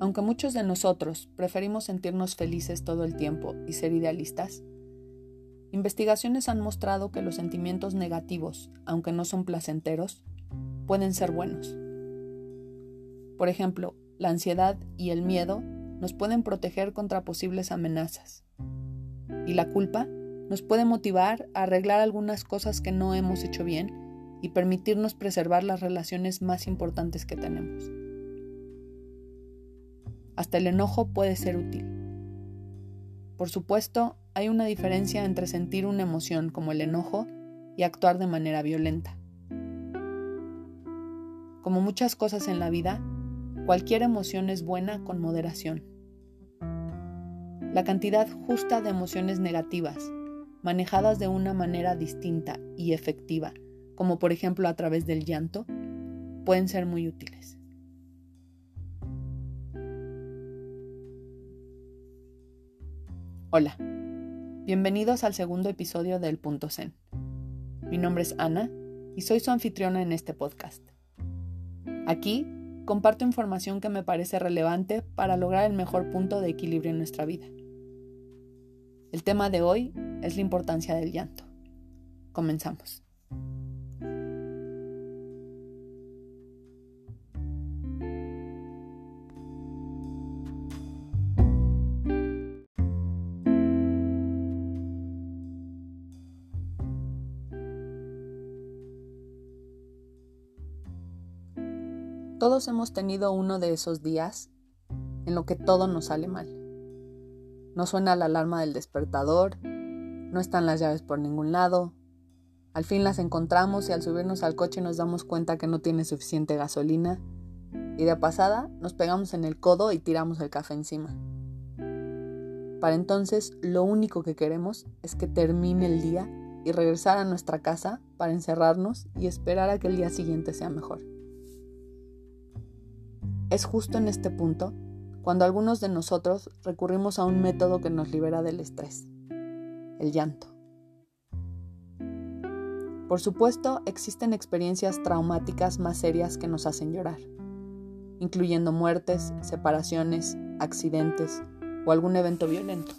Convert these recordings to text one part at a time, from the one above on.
Aunque muchos de nosotros preferimos sentirnos felices todo el tiempo y ser idealistas, investigaciones han mostrado que los sentimientos negativos, aunque no son placenteros, pueden ser buenos. Por ejemplo, la ansiedad y el miedo nos pueden proteger contra posibles amenazas. Y la culpa nos puede motivar a arreglar algunas cosas que no hemos hecho bien y permitirnos preservar las relaciones más importantes que tenemos. Hasta el enojo puede ser útil. Por supuesto, hay una diferencia entre sentir una emoción como el enojo y actuar de manera violenta. Como muchas cosas en la vida, cualquier emoción es buena con moderación. La cantidad justa de emociones negativas manejadas de una manera distinta y efectiva, como por ejemplo a través del llanto, pueden ser muy útiles. Hola, bienvenidos al segundo episodio del Punto Zen. Mi nombre es Ana y soy su anfitriona en este podcast. Aquí comparto información que me parece relevante para lograr el mejor punto de equilibrio en nuestra vida. El tema de hoy es la importancia del llanto. Comenzamos. Todos hemos tenido uno de esos días en lo que todo nos sale mal. No suena la alarma del despertador, no están las llaves por ningún lado. Al fin las encontramos y al subirnos al coche nos damos cuenta que no tiene suficiente gasolina. Y de pasada nos pegamos en el codo y tiramos el café encima. Para entonces lo único que queremos es que termine el día y regresar a nuestra casa para encerrarnos y esperar a que el día siguiente sea mejor. Es justo en este punto cuando algunos de nosotros recurrimos a un método que nos libera del estrés el llanto. Por supuesto, existen experiencias traumáticas más serias que nos hacen llorar, incluyendo muertes, separaciones, accidentes o algún evento violento.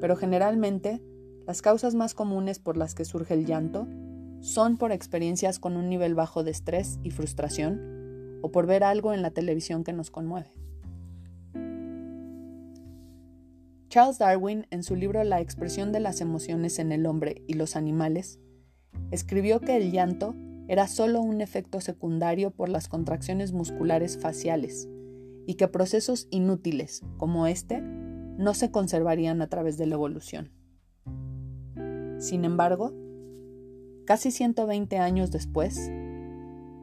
Pero generalmente, las causas más comunes por las que surge el llanto son por experiencias con un nivel bajo de estrés y frustración o por ver algo en la televisión que nos conmueve. Charles Darwin, en su libro La expresión de las emociones en el hombre y los animales, escribió que el llanto era solo un efecto secundario por las contracciones musculares faciales y que procesos inútiles como este no se conservarían a través de la evolución. Sin embargo, casi 120 años después,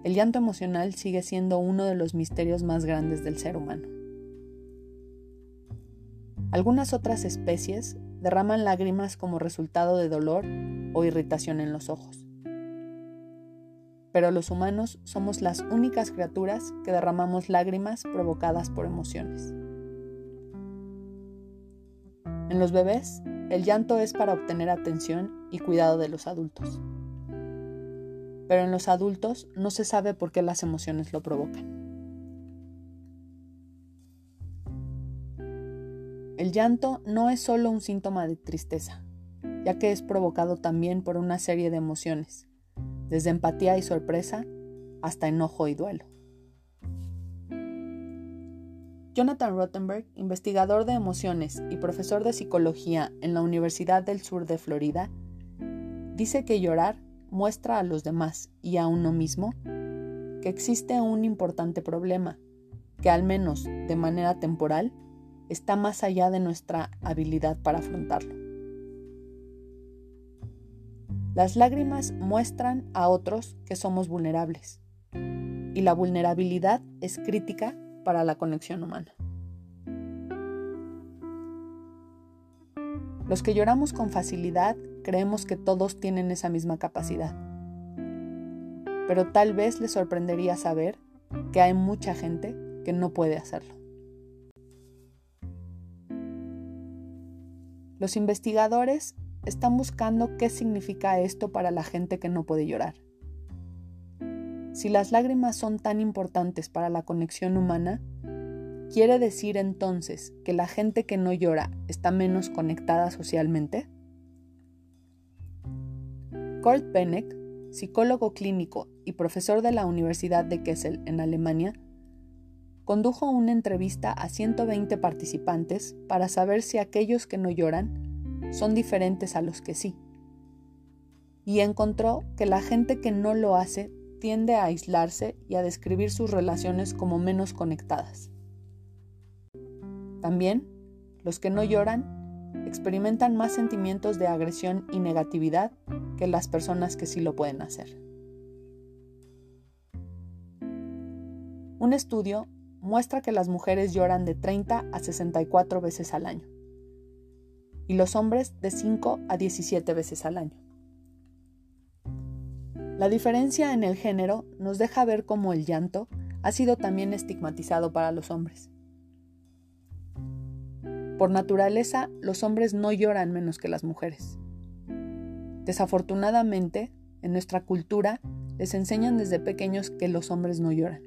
el llanto emocional sigue siendo uno de los misterios más grandes del ser humano. Algunas otras especies derraman lágrimas como resultado de dolor o irritación en los ojos. Pero los humanos somos las únicas criaturas que derramamos lágrimas provocadas por emociones. En los bebés, el llanto es para obtener atención y cuidado de los adultos. Pero en los adultos no se sabe por qué las emociones lo provocan. El llanto no es solo un síntoma de tristeza, ya que es provocado también por una serie de emociones, desde empatía y sorpresa hasta enojo y duelo. Jonathan Rottenberg, investigador de emociones y profesor de psicología en la Universidad del Sur de Florida, dice que llorar muestra a los demás y a uno mismo que existe un importante problema, que al menos de manera temporal está más allá de nuestra habilidad para afrontarlo. Las lágrimas muestran a otros que somos vulnerables y la vulnerabilidad es crítica para la conexión humana. Los que lloramos con facilidad creemos que todos tienen esa misma capacidad, pero tal vez les sorprendería saber que hay mucha gente que no puede hacerlo. Los investigadores están buscando qué significa esto para la gente que no puede llorar. Si las lágrimas son tan importantes para la conexión humana, ¿Quiere decir entonces que la gente que no llora está menos conectada socialmente? Kurt Benneck, psicólogo clínico y profesor de la Universidad de Kessel en Alemania, condujo una entrevista a 120 participantes para saber si aquellos que no lloran son diferentes a los que sí. Y encontró que la gente que no lo hace tiende a aislarse y a describir sus relaciones como menos conectadas. También, los que no lloran experimentan más sentimientos de agresión y negatividad que las personas que sí lo pueden hacer. Un estudio muestra que las mujeres lloran de 30 a 64 veces al año y los hombres de 5 a 17 veces al año. La diferencia en el género nos deja ver cómo el llanto ha sido también estigmatizado para los hombres. Por naturaleza, los hombres no lloran menos que las mujeres. Desafortunadamente, en nuestra cultura les enseñan desde pequeños que los hombres no lloran.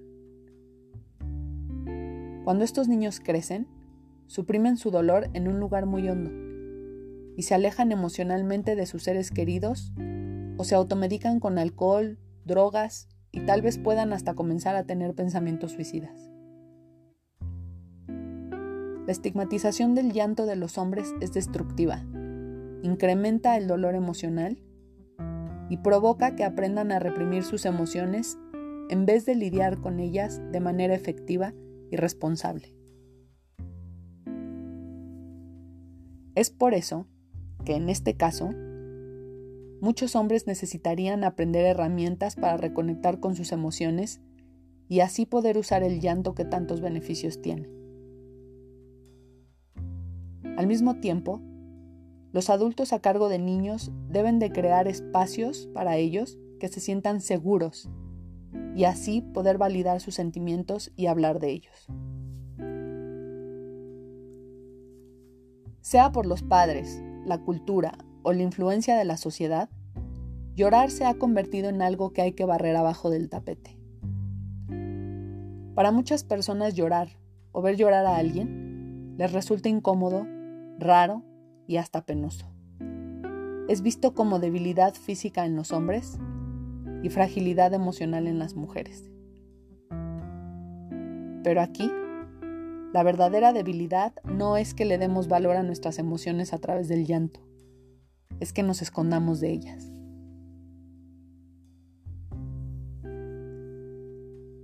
Cuando estos niños crecen, suprimen su dolor en un lugar muy hondo y se alejan emocionalmente de sus seres queridos o se automedican con alcohol, drogas y tal vez puedan hasta comenzar a tener pensamientos suicidas. La estigmatización del llanto de los hombres es destructiva, incrementa el dolor emocional y provoca que aprendan a reprimir sus emociones en vez de lidiar con ellas de manera efectiva y responsable. Es por eso que en este caso, muchos hombres necesitarían aprender herramientas para reconectar con sus emociones y así poder usar el llanto que tantos beneficios tiene. Al mismo tiempo, los adultos a cargo de niños deben de crear espacios para ellos que se sientan seguros y así poder validar sus sentimientos y hablar de ellos. Sea por los padres, la cultura o la influencia de la sociedad, llorar se ha convertido en algo que hay que barrer abajo del tapete. Para muchas personas llorar o ver llorar a alguien les resulta incómodo raro y hasta penoso. Es visto como debilidad física en los hombres y fragilidad emocional en las mujeres. Pero aquí, la verdadera debilidad no es que le demos valor a nuestras emociones a través del llanto, es que nos escondamos de ellas.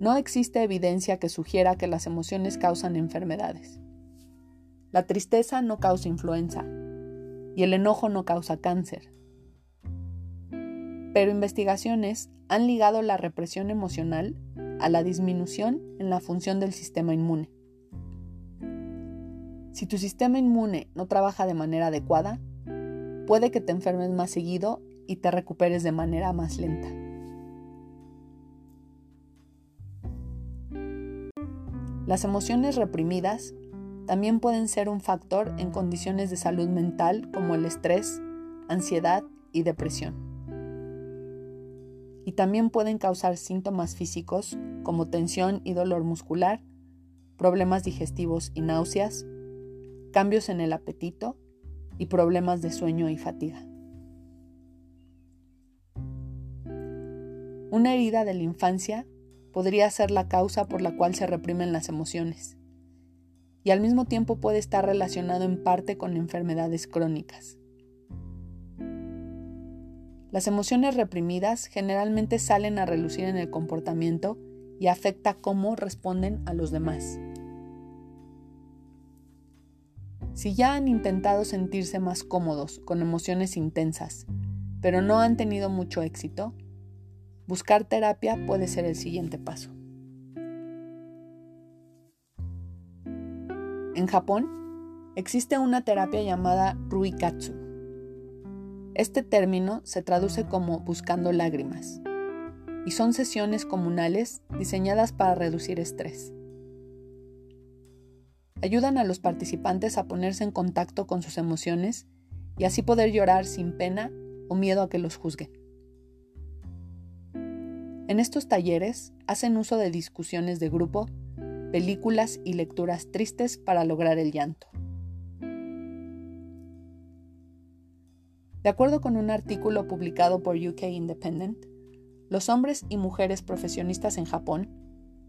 No existe evidencia que sugiera que las emociones causan enfermedades. La tristeza no causa influenza y el enojo no causa cáncer. Pero investigaciones han ligado la represión emocional a la disminución en la función del sistema inmune. Si tu sistema inmune no trabaja de manera adecuada, puede que te enfermes más seguido y te recuperes de manera más lenta. Las emociones reprimidas también pueden ser un factor en condiciones de salud mental como el estrés, ansiedad y depresión. Y también pueden causar síntomas físicos como tensión y dolor muscular, problemas digestivos y náuseas, cambios en el apetito y problemas de sueño y fatiga. Una herida de la infancia podría ser la causa por la cual se reprimen las emociones y al mismo tiempo puede estar relacionado en parte con enfermedades crónicas. Las emociones reprimidas generalmente salen a relucir en el comportamiento y afecta cómo responden a los demás. Si ya han intentado sentirse más cómodos con emociones intensas, pero no han tenido mucho éxito, buscar terapia puede ser el siguiente paso. En Japón existe una terapia llamada Ruikatsu. Este término se traduce como buscando lágrimas y son sesiones comunales diseñadas para reducir estrés. Ayudan a los participantes a ponerse en contacto con sus emociones y así poder llorar sin pena o miedo a que los juzguen. En estos talleres hacen uso de discusiones de grupo películas y lecturas tristes para lograr el llanto. De acuerdo con un artículo publicado por UK Independent, los hombres y mujeres profesionistas en Japón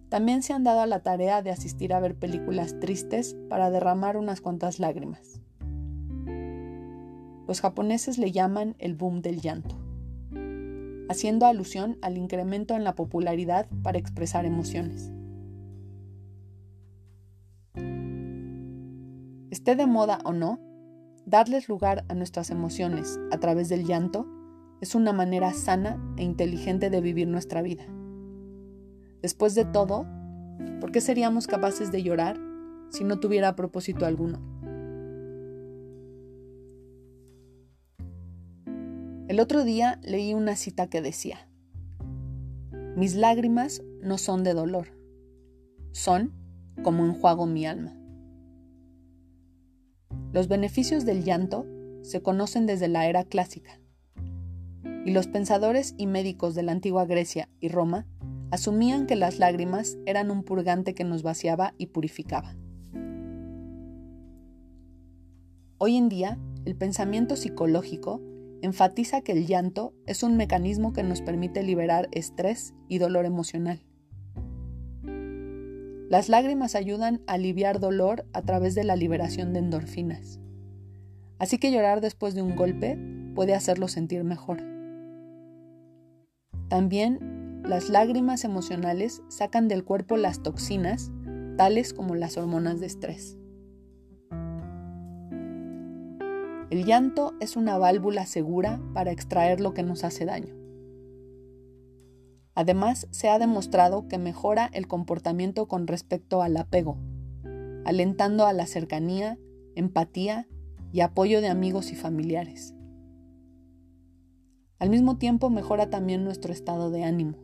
también se han dado a la tarea de asistir a ver películas tristes para derramar unas cuantas lágrimas. Los japoneses le llaman el boom del llanto, haciendo alusión al incremento en la popularidad para expresar emociones. Esté de moda o no, darles lugar a nuestras emociones a través del llanto es una manera sana e inteligente de vivir nuestra vida. Después de todo, ¿por qué seríamos capaces de llorar si no tuviera propósito alguno? El otro día leí una cita que decía, mis lágrimas no son de dolor, son como enjuago mi alma. Los beneficios del llanto se conocen desde la era clásica, y los pensadores y médicos de la antigua Grecia y Roma asumían que las lágrimas eran un purgante que nos vaciaba y purificaba. Hoy en día, el pensamiento psicológico enfatiza que el llanto es un mecanismo que nos permite liberar estrés y dolor emocional. Las lágrimas ayudan a aliviar dolor a través de la liberación de endorfinas. Así que llorar después de un golpe puede hacerlo sentir mejor. También las lágrimas emocionales sacan del cuerpo las toxinas, tales como las hormonas de estrés. El llanto es una válvula segura para extraer lo que nos hace daño. Además, se ha demostrado que mejora el comportamiento con respecto al apego, alentando a la cercanía, empatía y apoyo de amigos y familiares. Al mismo tiempo mejora también nuestro estado de ánimo.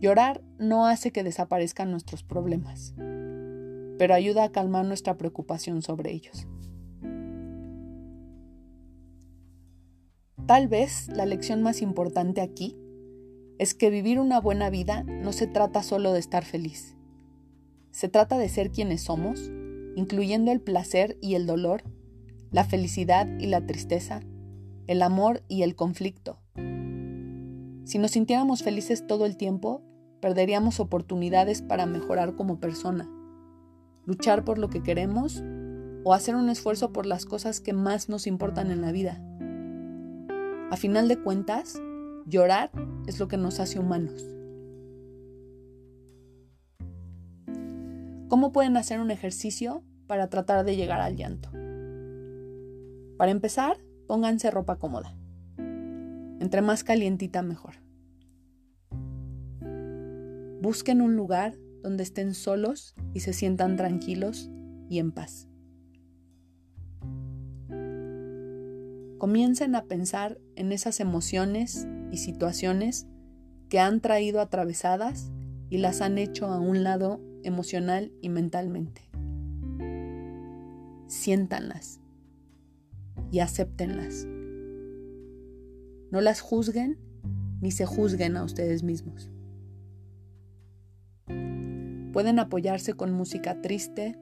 Llorar no hace que desaparezcan nuestros problemas pero ayuda a calmar nuestra preocupación sobre ellos. Tal vez la lección más importante aquí es que vivir una buena vida no se trata solo de estar feliz. Se trata de ser quienes somos, incluyendo el placer y el dolor, la felicidad y la tristeza, el amor y el conflicto. Si nos sintiéramos felices todo el tiempo, perderíamos oportunidades para mejorar como persona luchar por lo que queremos o hacer un esfuerzo por las cosas que más nos importan en la vida. A final de cuentas, llorar es lo que nos hace humanos. ¿Cómo pueden hacer un ejercicio para tratar de llegar al llanto? Para empezar, pónganse ropa cómoda. Entre más calientita mejor. Busquen un lugar donde estén solos y se sientan tranquilos y en paz. Comiencen a pensar en esas emociones y situaciones que han traído atravesadas y las han hecho a un lado emocional y mentalmente. Siéntanlas y acéptenlas. No las juzguen ni se juzguen a ustedes mismos. Pueden apoyarse con música triste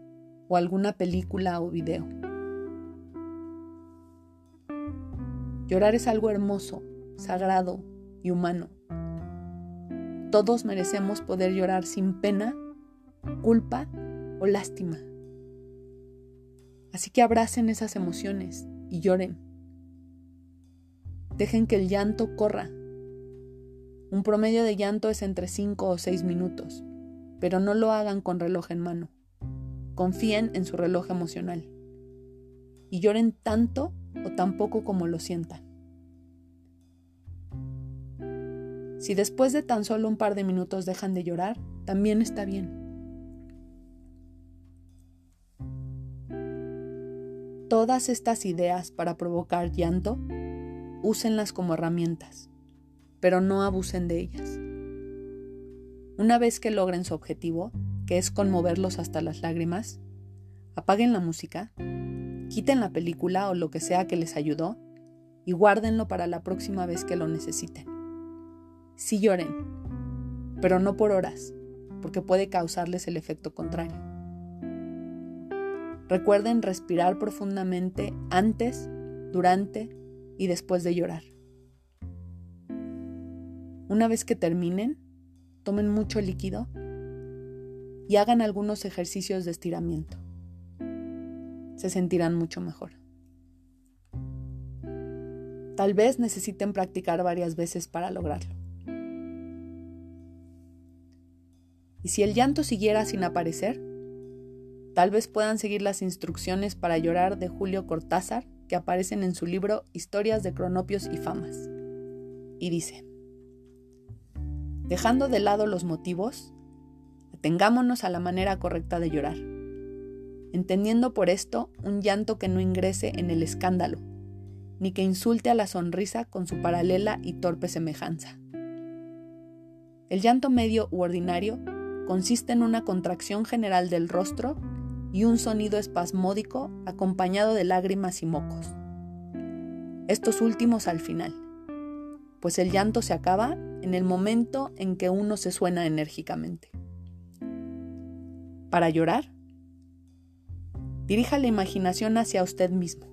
o alguna película o video. Llorar es algo hermoso, sagrado y humano. Todos merecemos poder llorar sin pena, culpa o lástima. Así que abracen esas emociones y lloren. Dejen que el llanto corra. Un promedio de llanto es entre 5 o 6 minutos pero no lo hagan con reloj en mano. Confíen en su reloj emocional y lloren tanto o tan poco como lo sientan. Si después de tan solo un par de minutos dejan de llorar, también está bien. Todas estas ideas para provocar llanto, úsenlas como herramientas, pero no abusen de ellas. Una vez que logren su objetivo, que es conmoverlos hasta las lágrimas, apaguen la música, quiten la película o lo que sea que les ayudó y guárdenlo para la próxima vez que lo necesiten. Sí lloren, pero no por horas, porque puede causarles el efecto contrario. Recuerden respirar profundamente antes, durante y después de llorar. Una vez que terminen, tomen mucho líquido y hagan algunos ejercicios de estiramiento. Se sentirán mucho mejor. Tal vez necesiten practicar varias veces para lograrlo. Y si el llanto siguiera sin aparecer, tal vez puedan seguir las instrucciones para llorar de Julio Cortázar que aparecen en su libro Historias de Cronopios y Famas. Y dice, dejando de lado los motivos, atengámonos a la manera correcta de llorar, entendiendo por esto un llanto que no ingrese en el escándalo, ni que insulte a la sonrisa con su paralela y torpe semejanza. El llanto medio u ordinario consiste en una contracción general del rostro y un sonido espasmódico acompañado de lágrimas y mocos. Estos últimos al final, pues el llanto se acaba en el momento en que uno se suena enérgicamente. Para llorar, dirija la imaginación hacia usted mismo.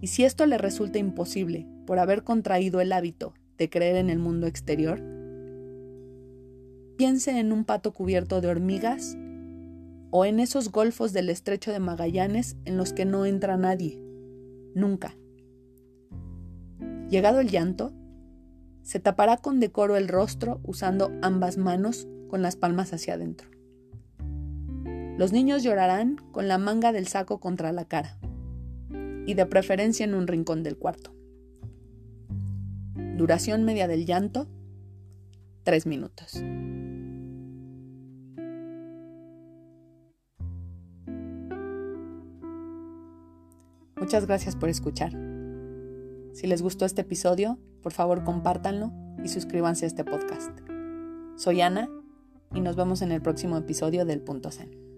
Y si esto le resulta imposible por haber contraído el hábito de creer en el mundo exterior, Piense en un pato cubierto de hormigas o en esos golfos del estrecho de Magallanes en los que no entra nadie, nunca. Llegado el llanto, se tapará con decoro el rostro usando ambas manos con las palmas hacia adentro. Los niños llorarán con la manga del saco contra la cara y de preferencia en un rincón del cuarto. Duración media del llanto, tres minutos. Muchas gracias por escuchar. Si les gustó este episodio, por favor compártanlo y suscríbanse a este podcast. Soy Ana y nos vemos en el próximo episodio del Punto Zen.